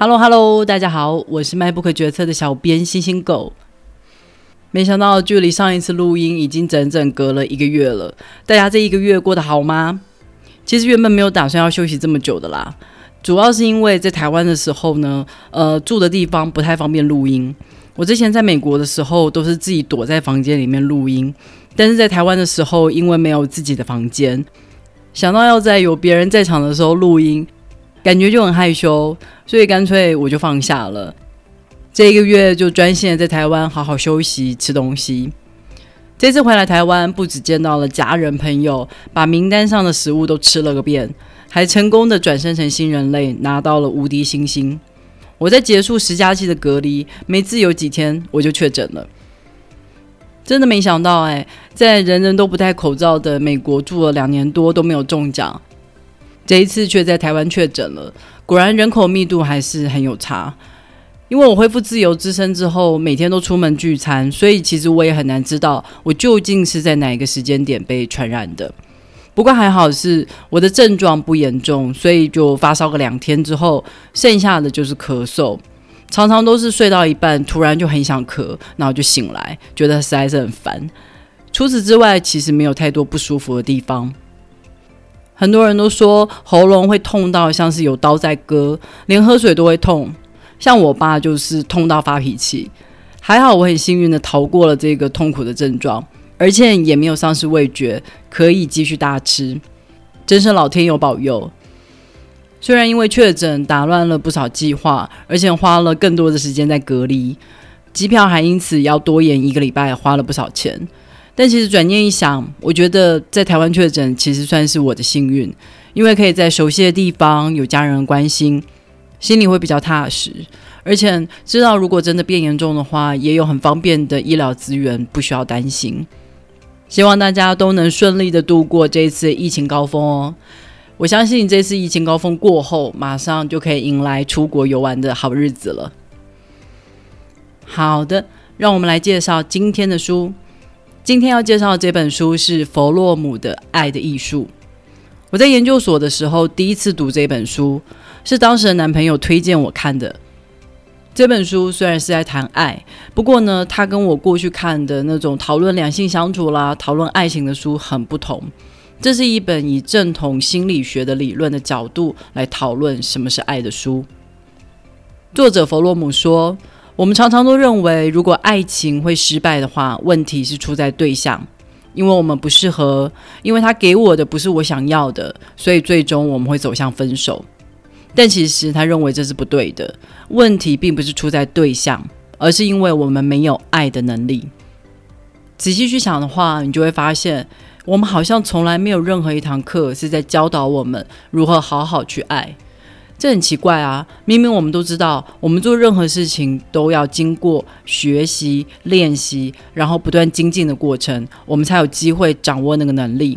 Hello Hello，大家好，我是卖不可决策的小编星星狗。没想到距离上一次录音已经整整隔了一个月了，大家这一个月过得好吗？其实原本没有打算要休息这么久的啦，主要是因为在台湾的时候呢，呃，住的地方不太方便录音。我之前在美国的时候都是自己躲在房间里面录音，但是在台湾的时候，因为没有自己的房间，想到要在有别人在场的时候录音。感觉就很害羞，所以干脆我就放下了。这一个月就专心在台湾好好休息、吃东西。这次回来台湾，不止见到了家人朋友，把名单上的食物都吃了个遍，还成功的转生成新人类，拿到了无敌星星。我在结束十加期的隔离，没自由几天，我就确诊了。真的没想到，哎，在人人都不戴口罩的美国住了两年多都没有中奖。这一次却在台湾确诊了，果然人口密度还是很有差。因为我恢复自由之身之后，每天都出门聚餐，所以其实我也很难知道我究竟是在哪一个时间点被传染的。不过还好是我的症状不严重，所以就发烧个两天之后，剩下的就是咳嗽，常常都是睡到一半突然就很想咳，然后就醒来，觉得实在是很烦。除此之外，其实没有太多不舒服的地方。很多人都说喉咙会痛到像是有刀在割，连喝水都会痛。像我爸就是痛到发脾气，还好我很幸运的逃过了这个痛苦的症状，而且也没有丧失味觉，可以继续大吃。真是老天有保佑。虽然因为确诊打乱了不少计划，而且花了更多的时间在隔离，机票还因此要多延一个礼拜，花了不少钱。但其实转念一想，我觉得在台湾确诊其实算是我的幸运，因为可以在熟悉的地方有家人关心，心里会比较踏实，而且知道如果真的变严重的话，也有很方便的医疗资源，不需要担心。希望大家都能顺利的度过这一次疫情高峰哦！我相信这次疫情高峰过后，马上就可以迎来出国游玩的好日子了。好的，让我们来介绍今天的书。今天要介绍的这本书是弗洛姆的《爱的艺术》。我在研究所的时候第一次读这本书，是当时的男朋友推荐我看的。这本书虽然是在谈爱，不过呢，它跟我过去看的那种讨论两性相处啦、讨论爱情的书很不同。这是一本以正统心理学的理论的角度来讨论什么是爱的书。作者弗洛姆说。我们常常都认为，如果爱情会失败的话，问题是出在对象，因为我们不适合，因为他给我的不是我想要的，所以最终我们会走向分手。但其实他认为这是不对的，问题并不是出在对象，而是因为我们没有爱的能力。仔细去想的话，你就会发现，我们好像从来没有任何一堂课是在教导我们如何好好去爱。这很奇怪啊！明明我们都知道，我们做任何事情都要经过学习、练习，然后不断精进的过程，我们才有机会掌握那个能力。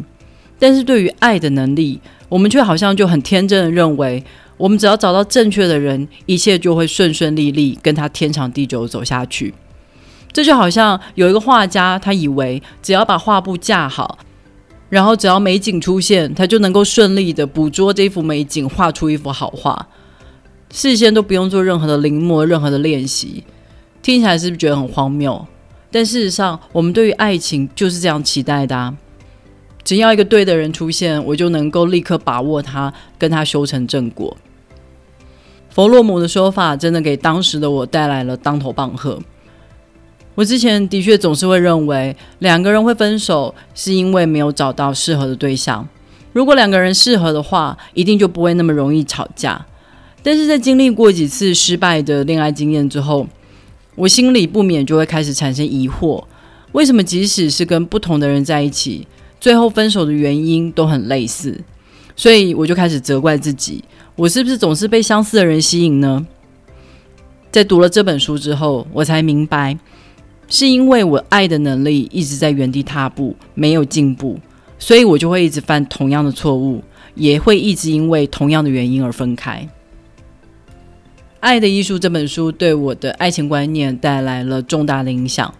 但是对于爱的能力，我们却好像就很天真的认为，我们只要找到正确的人，一切就会顺顺利利，跟他天长地久走下去。这就好像有一个画家，他以为只要把画布架好。然后只要美景出现，他就能够顺利的捕捉这幅美景，画出一幅好画，事先都不用做任何的临摹、任何的练习。听起来是不是觉得很荒谬？但事实上，我们对于爱情就是这样期待的啊：只要一个对的人出现，我就能够立刻把握他，跟他修成正果。弗洛姆的说法真的给当时的我带来了当头棒喝。我之前的确总是会认为，两个人会分手是因为没有找到适合的对象。如果两个人适合的话，一定就不会那么容易吵架。但是在经历过几次失败的恋爱经验之后，我心里不免就会开始产生疑惑：为什么即使是跟不同的人在一起，最后分手的原因都很类似？所以我就开始责怪自己：我是不是总是被相似的人吸引呢？在读了这本书之后，我才明白。是因为我爱的能力一直在原地踏步，没有进步，所以我就会一直犯同样的错误，也会一直因为同样的原因而分开。《爱的艺术》这本书对我的爱情观念带来了重大的影响。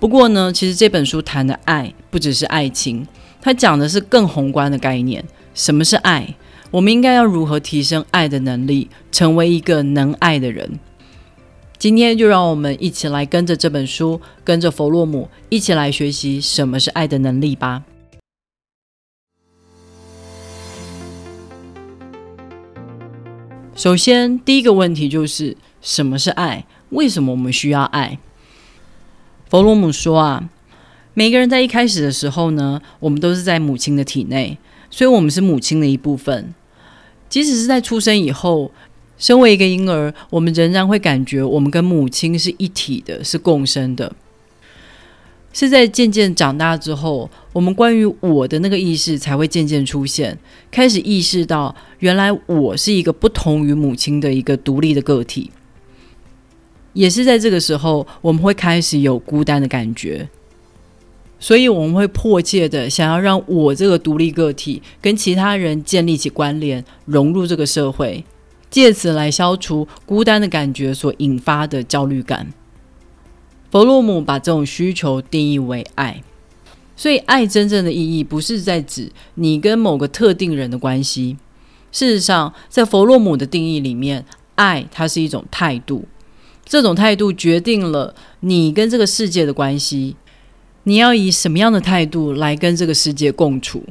不过呢，其实这本书谈的爱不只是爱情，它讲的是更宏观的概念：什么是爱？我们应该要如何提升爱的能力，成为一个能爱的人？今天就让我们一起来跟着这本书，跟着弗洛姆一起来学习什么是爱的能力吧。首先，第一个问题就是什么是爱？为什么我们需要爱？弗洛姆说啊，每个人在一开始的时候呢，我们都是在母亲的体内，所以我们是母亲的一部分。即使是在出生以后。身为一个婴儿，我们仍然会感觉我们跟母亲是一体的，是共生的。是在渐渐长大之后，我们关于我的那个意识才会渐渐出现，开始意识到原来我是一个不同于母亲的一个独立的个体。也是在这个时候，我们会开始有孤单的感觉，所以我们会迫切的想要让我这个独立个体跟其他人建立起关联，融入这个社会。借此来消除孤单的感觉所引发的焦虑感。弗洛姆把这种需求定义为爱，所以爱真正的意义不是在指你跟某个特定人的关系。事实上，在弗洛姆的定义里面，爱它是一种态度，这种态度决定了你跟这个世界的关系。你要以什么样的态度来跟这个世界共处？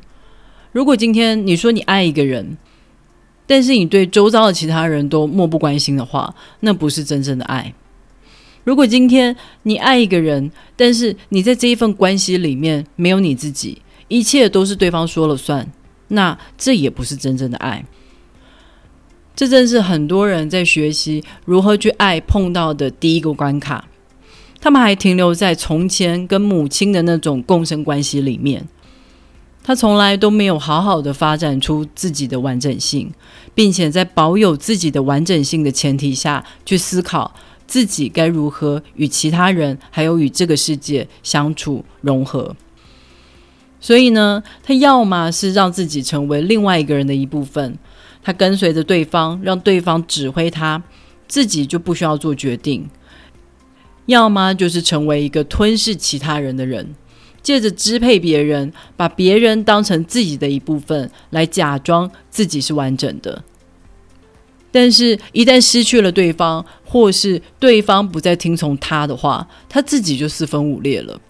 如果今天你说你爱一个人，但是你对周遭的其他人都漠不关心的话，那不是真正的爱。如果今天你爱一个人，但是你在这一份关系里面没有你自己，一切都是对方说了算，那这也不是真正的爱。这正是很多人在学习如何去爱碰到的第一个关卡。他们还停留在从前跟母亲的那种共生关系里面。他从来都没有好好的发展出自己的完整性，并且在保有自己的完整性的前提下去思考自己该如何与其他人还有与这个世界相处融合。所以呢，他要么是让自己成为另外一个人的一部分，他跟随着对方，让对方指挥他，自己就不需要做决定；要么就是成为一个吞噬其他人的人。借着支配别人，把别人当成自己的一部分，来假装自己是完整的。但是，一旦失去了对方，或是对方不再听从他的话，他自己就四分五裂了。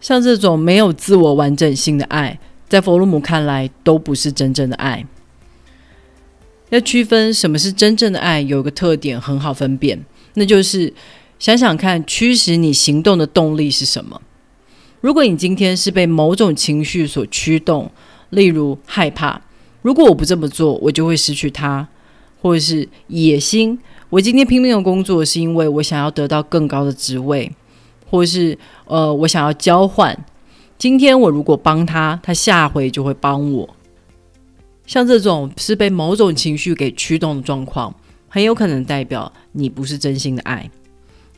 像这种没有自我完整性的爱，在弗洛姆看来都不是真正的爱。要区分什么是真正的爱，有个特点很好分辨，那就是想想看，驱使你行动的动力是什么。如果你今天是被某种情绪所驱动，例如害怕，如果我不这么做，我就会失去他；或者是野心，我今天拼命的工作是因为我想要得到更高的职位，或是呃，我想要交换。今天我如果帮他，他下回就会帮我。像这种是被某种情绪给驱动的状况，很有可能代表你不是真心的爱，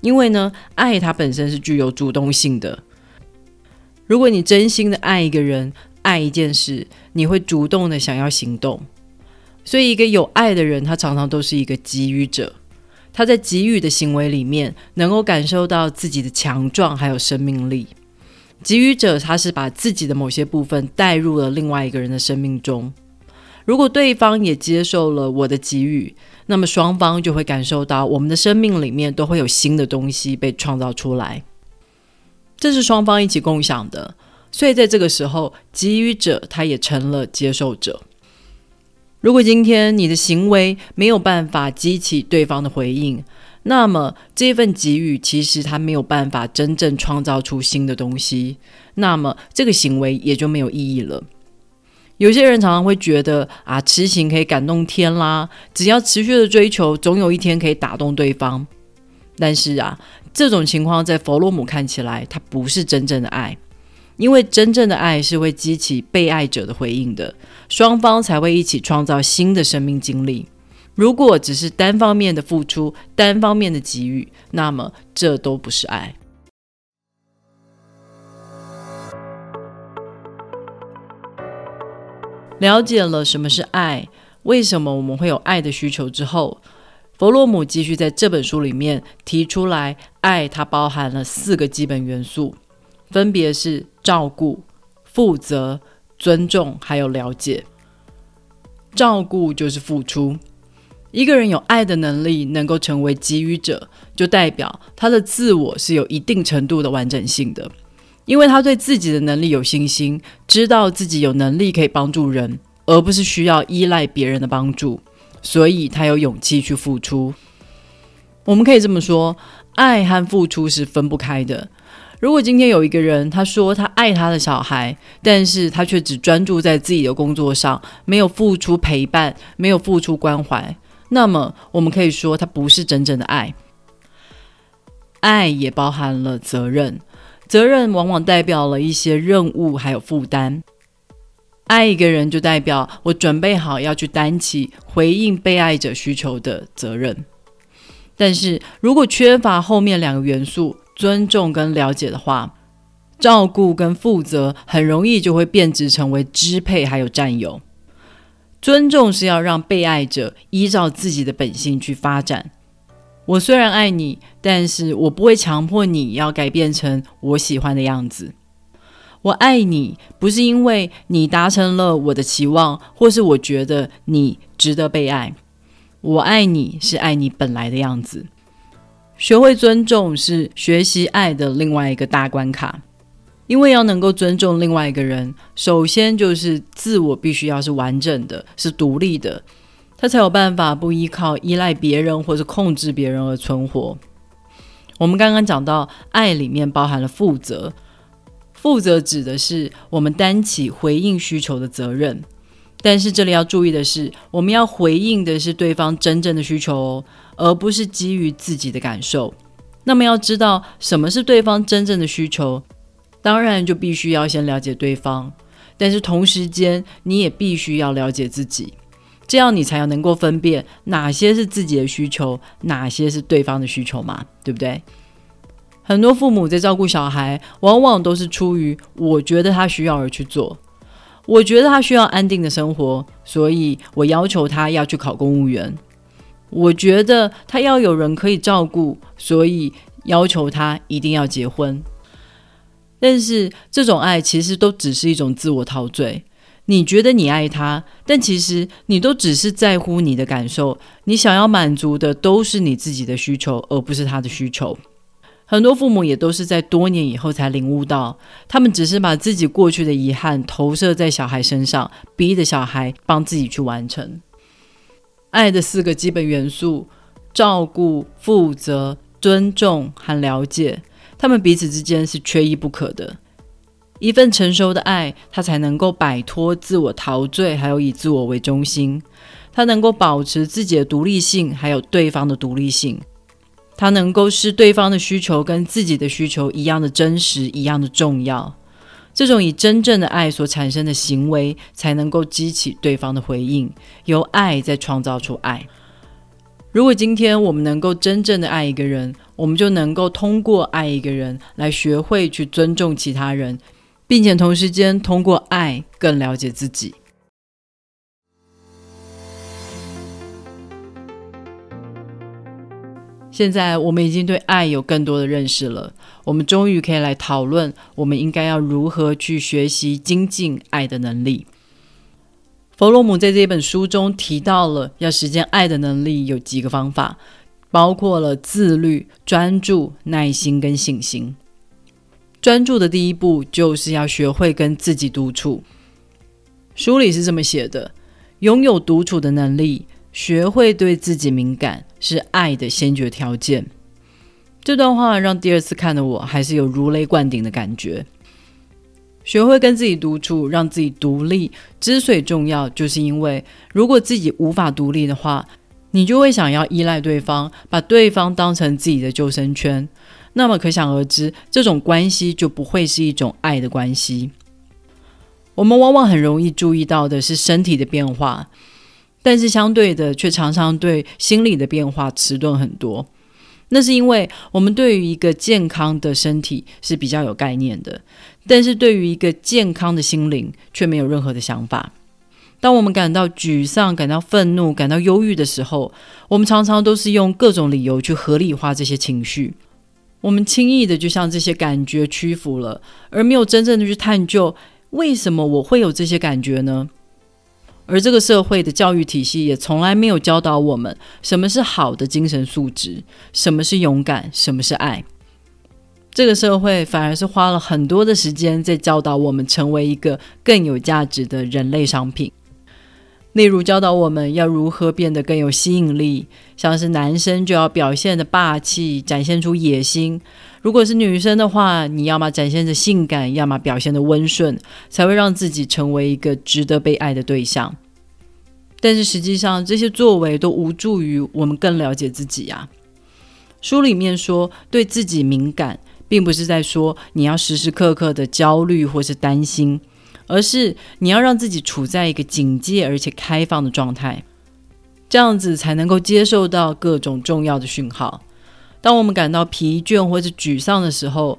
因为呢，爱它本身是具有主动性的。如果你真心的爱一个人、爱一件事，你会主动的想要行动。所以，一个有爱的人，他常常都是一个给予者。他在给予的行为里面，能够感受到自己的强壮还有生命力。给予者，他是把自己的某些部分带入了另外一个人的生命中。如果对方也接受了我的给予，那么双方就会感受到我们的生命里面都会有新的东西被创造出来。这是双方一起共享的，所以在这个时候，给予者他也成了接受者。如果今天你的行为没有办法激起对方的回应，那么这份给予其实他没有办法真正创造出新的东西，那么这个行为也就没有意义了。有些人常常会觉得啊，痴情可以感动天啦，只要持续的追求，总有一天可以打动对方。但是啊。这种情况在弗洛姆看起来，它不是真正的爱，因为真正的爱是会激起被爱者的回应的，双方才会一起创造新的生命经历。如果只是单方面的付出、单方面的给予，那么这都不是爱。了解了什么是爱，为什么我们会有爱的需求之后。弗洛姆继续在这本书里面提出来，爱它包含了四个基本元素，分别是照顾、负责、尊重，还有了解。照顾就是付出。一个人有爱的能力，能够成为给予者，就代表他的自我是有一定程度的完整性的，因为他对自己的能力有信心，知道自己有能力可以帮助人，而不是需要依赖别人的帮助，所以他有勇气去付出。我们可以这么说，爱和付出是分不开的。如果今天有一个人，他说他爱他的小孩，但是他却只专注在自己的工作上，没有付出陪伴，没有付出关怀。那么，我们可以说，他不是真正的爱。爱也包含了责任，责任往往代表了一些任务还有负担。爱一个人，就代表我准备好要去担起回应被爱者需求的责任。但是如果缺乏后面两个元素——尊重跟了解的话，照顾跟负责很容易就会变质成为支配还有占有。尊重是要让被爱者依照自己的本性去发展。我虽然爱你，但是我不会强迫你要改变成我喜欢的样子。我爱你，不是因为你达成了我的期望，或是我觉得你值得被爱。我爱你是爱你本来的样子。学会尊重是学习爱的另外一个大关卡。因为要能够尊重另外一个人，首先就是自我必须要是完整的，是独立的，他才有办法不依靠、依赖别人或者控制别人而存活。我们刚刚讲到，爱里面包含了负责，负责指的是我们担起回应需求的责任。但是这里要注意的是，我们要回应的是对方真正的需求哦，而不是基于自己的感受。那么要知道什么是对方真正的需求。当然，就必须要先了解对方，但是同时间你也必须要了解自己，这样你才要能够分辨哪些是自己的需求，哪些是对方的需求嘛，对不对？很多父母在照顾小孩，往往都是出于我觉得他需要而去做，我觉得他需要安定的生活，所以我要求他要去考公务员；我觉得他要有人可以照顾，所以要求他一定要结婚。但是这种爱其实都只是一种自我陶醉。你觉得你爱他，但其实你都只是在乎你的感受。你想要满足的都是你自己的需求，而不是他的需求。很多父母也都是在多年以后才领悟到，他们只是把自己过去的遗憾投射在小孩身上，逼着小孩帮自己去完成。爱的四个基本元素：照顾、负责、尊重和了解。他们彼此之间是缺一不可的。一份成熟的爱，它才能够摆脱自我陶醉，还有以自我为中心。它能够保持自己的独立性，还有对方的独立性。它能够使对方的需求跟自己的需求一样的真实，一样的重要。这种以真正的爱所产生的行为，才能够激起对方的回应，由爱再创造出爱。如果今天我们能够真正的爱一个人，我们就能够通过爱一个人来学会去尊重其他人，并且同时间通过爱更了解自己。现在我们已经对爱有更多的认识了，我们终于可以来讨论，我们应该要如何去学习精进爱的能力。弗洛姆在这本书中提到了要实践爱的能力有几个方法，包括了自律、专注、耐心跟信心。专注的第一步就是要学会跟自己独处。书里是这么写的：拥有独处的能力，学会对自己敏感，爱的先决条件。这段话让第二次看的我还是有如雷贯顶的感觉。学会跟自己独处，让自己独立，之所以重要，就是因为如果自己无法独立的话，你就会想要依赖对方，把对方当成自己的救生圈。那么可想而知，这种关系就不会是一种爱的关系。我们往往很容易注意到的是身体的变化，但是相对的，却常常对心理的变化迟钝很多。那是因为我们对于一个健康的身体是比较有概念的，但是对于一个健康的心灵却没有任何的想法。当我们感到沮丧、感到愤怒、感到忧郁的时候，我们常常都是用各种理由去合理化这些情绪。我们轻易的就向这些感觉屈服了，而没有真正的去探究为什么我会有这些感觉呢？而这个社会的教育体系也从来没有教导我们什么是好的精神素质，什么是勇敢，什么是爱。这个社会反而是花了很多的时间在教导我们成为一个更有价值的人类商品。例如教导我们要如何变得更有吸引力，像是男生就要表现的霸气，展现出野心；如果是女生的话，你要么展现着性感，要么表现的温顺，才会让自己成为一个值得被爱的对象。但是实际上，这些作为都无助于我们更了解自己啊。书里面说，对自己敏感，并不是在说你要时时刻刻的焦虑或是担心。而是你要让自己处在一个警戒而且开放的状态，这样子才能够接受到各种重要的讯号。当我们感到疲倦或者沮丧的时候，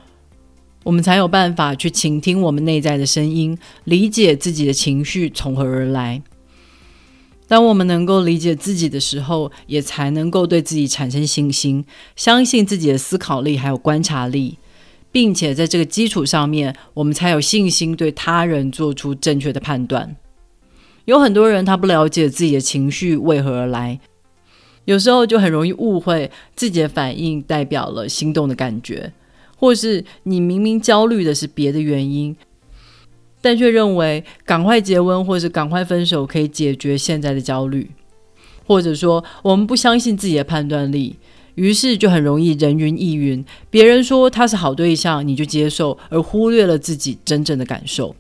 我们才有办法去倾听我们内在的声音，理解自己的情绪从何而来。当我们能够理解自己的时候，也才能够对自己产生信心，相信自己的思考力还有观察力。并且在这个基础上面，我们才有信心对他人做出正确的判断。有很多人他不了解自己的情绪为何而来，有时候就很容易误会自己的反应代表了心动的感觉，或是你明明焦虑的是别的原因，但却认为赶快结婚或是赶快分手可以解决现在的焦虑，或者说我们不相信自己的判断力。于是就很容易人云亦云，别人说他是好对象，你就接受，而忽略了自己真正的感受。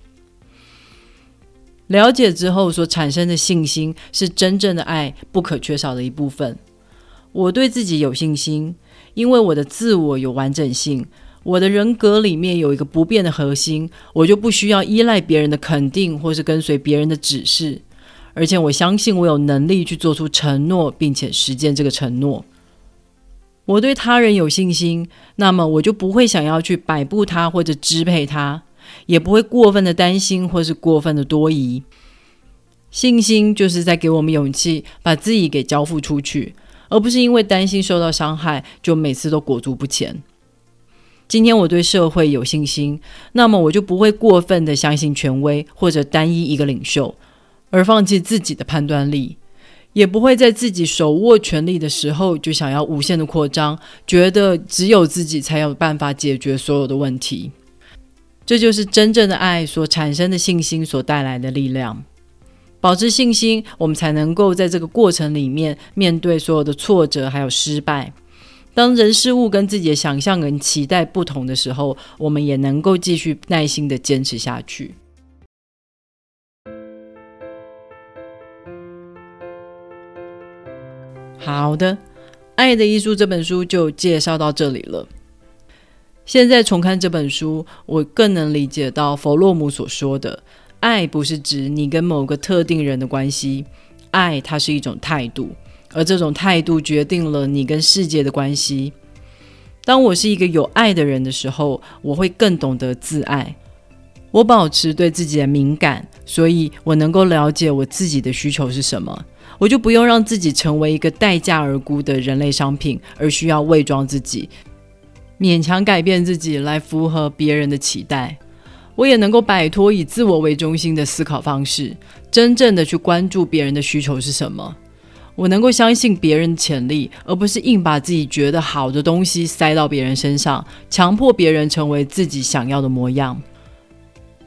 了解之后所产生的信心，是真正的爱不可缺少的一部分。我对自己有信心，因为我的自我有完整性，我的人格里面有一个不变的核心，我就不需要依赖别人的肯定，或是跟随别人的指示。而且我相信我有能力去做出承诺，并且实践这个承诺。我对他人有信心，那么我就不会想要去摆布他或者支配他，也不会过分的担心或是过分的多疑。信心就是在给我们勇气，把自己给交付出去，而不是因为担心受到伤害就每次都裹足不前。今天我对社会有信心，那么我就不会过分的相信权威或者单一一个领袖，而放弃自己的判断力。也不会在自己手握权力的时候就想要无限的扩张，觉得只有自己才有办法解决所有的问题。这就是真正的爱所产生的信心所带来的力量。保持信心，我们才能够在这个过程里面面对所有的挫折还有失败。当人事物跟自己的想象跟期待不同的时候，我们也能够继续耐心的坚持下去。好的，《爱的艺术》这本书就介绍到这里了。现在重看这本书，我更能理解到弗洛姆所说的：爱不是指你跟某个特定人的关系，爱它是一种态度，而这种态度决定了你跟世界的关系。当我是一个有爱的人的时候，我会更懂得自爱。我保持对自己的敏感，所以我能够了解我自己的需求是什么。我就不用让自己成为一个待价而沽的人类商品，而需要伪装自己，勉强改变自己来符合别人的期待。我也能够摆脱以自我为中心的思考方式，真正的去关注别人的需求是什么。我能够相信别人潜力，而不是硬把自己觉得好的东西塞到别人身上，强迫别人成为自己想要的模样。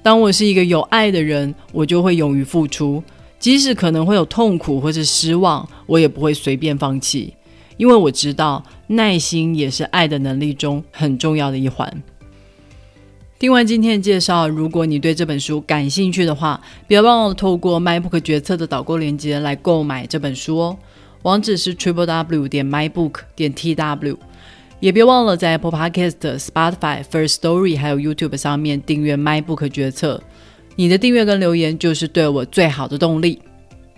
当我是一个有爱的人，我就会勇于付出。即使可能会有痛苦或是失望，我也不会随便放弃，因为我知道耐心也是爱的能力中很重要的一环。听完今天的介绍，如果你对这本书感兴趣的话，别忘了透过 MyBook 决策的导购链接来购买这本书哦。网址是 triple w 点 mybook 点 tw，也别忘了在 Apple Podcast、Spotify、First Story 还有 YouTube 上面订阅 MyBook 决策。你的订阅跟留言就是对我最好的动力。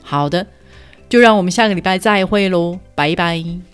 好的，就让我们下个礼拜再会喽，拜拜。